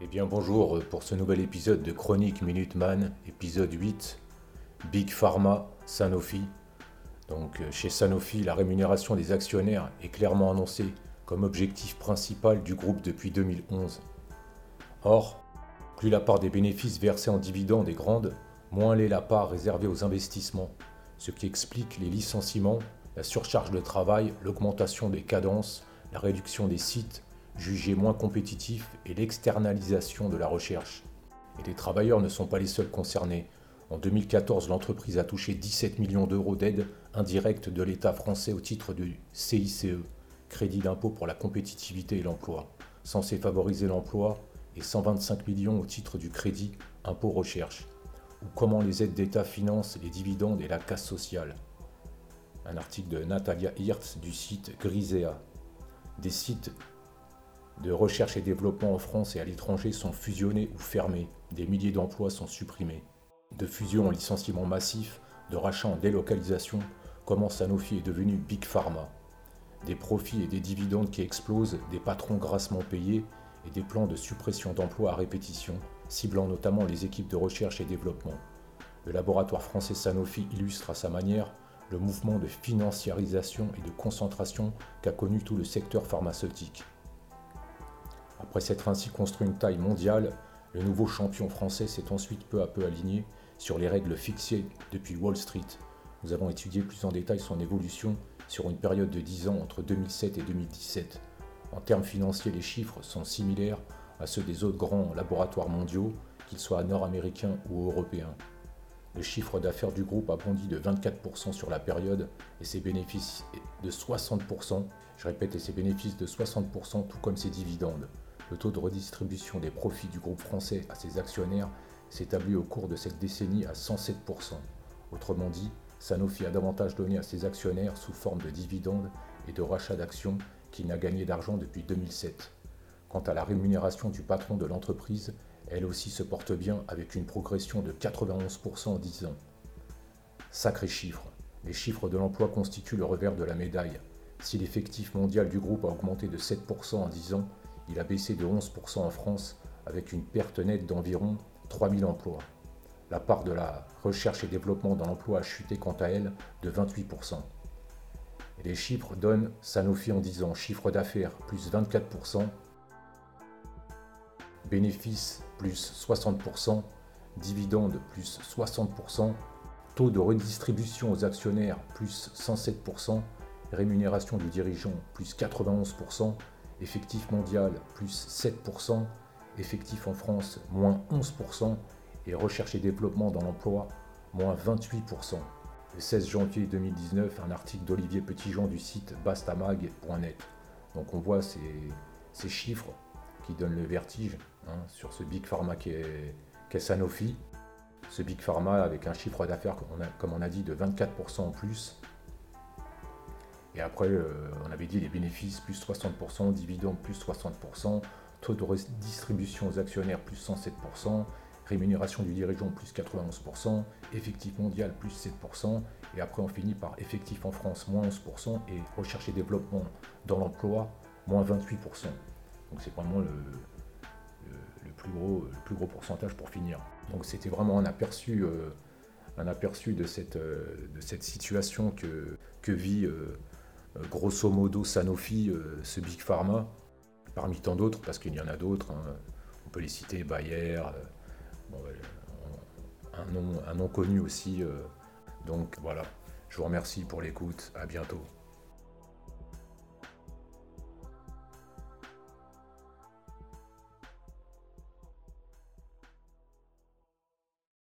Eh bien bonjour pour ce nouvel épisode de Chronique Minuteman, épisode 8, Big Pharma, Sanofi. Donc euh, chez Sanofi, la rémunération des actionnaires est clairement annoncée comme objectif principal du groupe depuis 2011. Or, plus la part des bénéfices versés en dividendes est grande, moins l'est la part réservée aux investissements, ce qui explique les licenciements, la surcharge de travail, l'augmentation des cadences, la réduction des sites jugés moins compétitifs et l'externalisation de la recherche. Et les travailleurs ne sont pas les seuls concernés. En 2014, l'entreprise a touché 17 millions d'euros d'aide indirecte de l'État français au titre du CICE, Crédit d'impôt pour la compétitivité et l'emploi, censé favoriser l'emploi, et 125 millions au titre du crédit impôt recherche, ou comment les aides d'État financent les dividendes et la casse sociale. Un article de Natalia Hirtz du site Grisea. Des sites de recherche et développement en France et à l'étranger sont fusionnés ou fermés, des milliers d'emplois sont supprimés. De fusion en licenciement massif, de rachat en délocalisation, comment Sanofi est devenu Big Pharma? Des profits et des dividendes qui explosent, des patrons grassement payés et des plans de suppression d'emplois à répétition, ciblant notamment les équipes de recherche et développement. Le laboratoire français Sanofi illustre à sa manière le mouvement de financiarisation et de concentration qu'a connu tout le secteur pharmaceutique. Après s'être ainsi construit une taille mondiale, le nouveau champion français s'est ensuite peu à peu aligné sur les règles fixées depuis Wall Street. Nous avons étudié plus en détail son évolution sur une période de 10 ans entre 2007 et 2017. En termes financiers, les chiffres sont similaires à ceux des autres grands laboratoires mondiaux, qu'ils soient nord-américains ou européens. Le chiffre d'affaires du groupe a bondi de 24% sur la période et ses bénéfices de 60%. Je répète, et ses bénéfices de 60%, tout comme ses dividendes. Le taux de redistribution des profits du groupe français à ses actionnaires s'établit au cours de cette décennie à 107%. Autrement dit, Sanofi a davantage donné à ses actionnaires sous forme de dividendes et de rachats d'actions qu'il n'a gagné d'argent depuis 2007. Quant à la rémunération du patron de l'entreprise, elle aussi se porte bien avec une progression de 91% en 10 ans. Sacré chiffre. Les chiffres de l'emploi constituent le revers de la médaille. Si l'effectif mondial du groupe a augmenté de 7% en 10 ans, il a baissé de 11% en France avec une perte nette d'environ 3000 emplois. La part de la recherche et développement dans l'emploi a chuté quant à elle de 28%. Et les chiffres donnent Sanofi en 10 ans chiffre d'affaires plus 24%, bénéfices plus 60%, dividendes plus 60%, taux de redistribution aux actionnaires plus 107%, rémunération du dirigeant plus 91%, effectif mondial plus 7%, effectif en France moins 11% et recherche et développement dans l'emploi moins 28%. Le 16 janvier 2019, un article d'Olivier Petitjean du site bastamag.net. Donc on voit ces, chiffres qui donnent le vertige hein, sur ce Big Pharma qui est, Sanofi. Ce Big Pharma avec un chiffre d'affaires, comme on a dit, de 24% en plus et après, euh, on avait dit les bénéfices plus 60%, dividendes plus 60%, taux de redistribution aux actionnaires plus 107%, rémunération du dirigeant plus 91%, effectif mondial plus 7%, et après on finit par effectif en France moins 11% et recherche et développement dans l'emploi moins 28%. Donc c'est vraiment le, plus gros, le plus gros pourcentage pour finir. Donc c'était vraiment un aperçu, euh, euh, de cette situation que, vit grosso modo Sanofi, euh, ce Big Pharma, parmi tant d'autres, parce qu'il y en a d'autres. Hein. On peut les citer, Bayer, euh, un, nom, un nom connu aussi. donc voilà, je vous remercie pour l'écoute, à bientôt.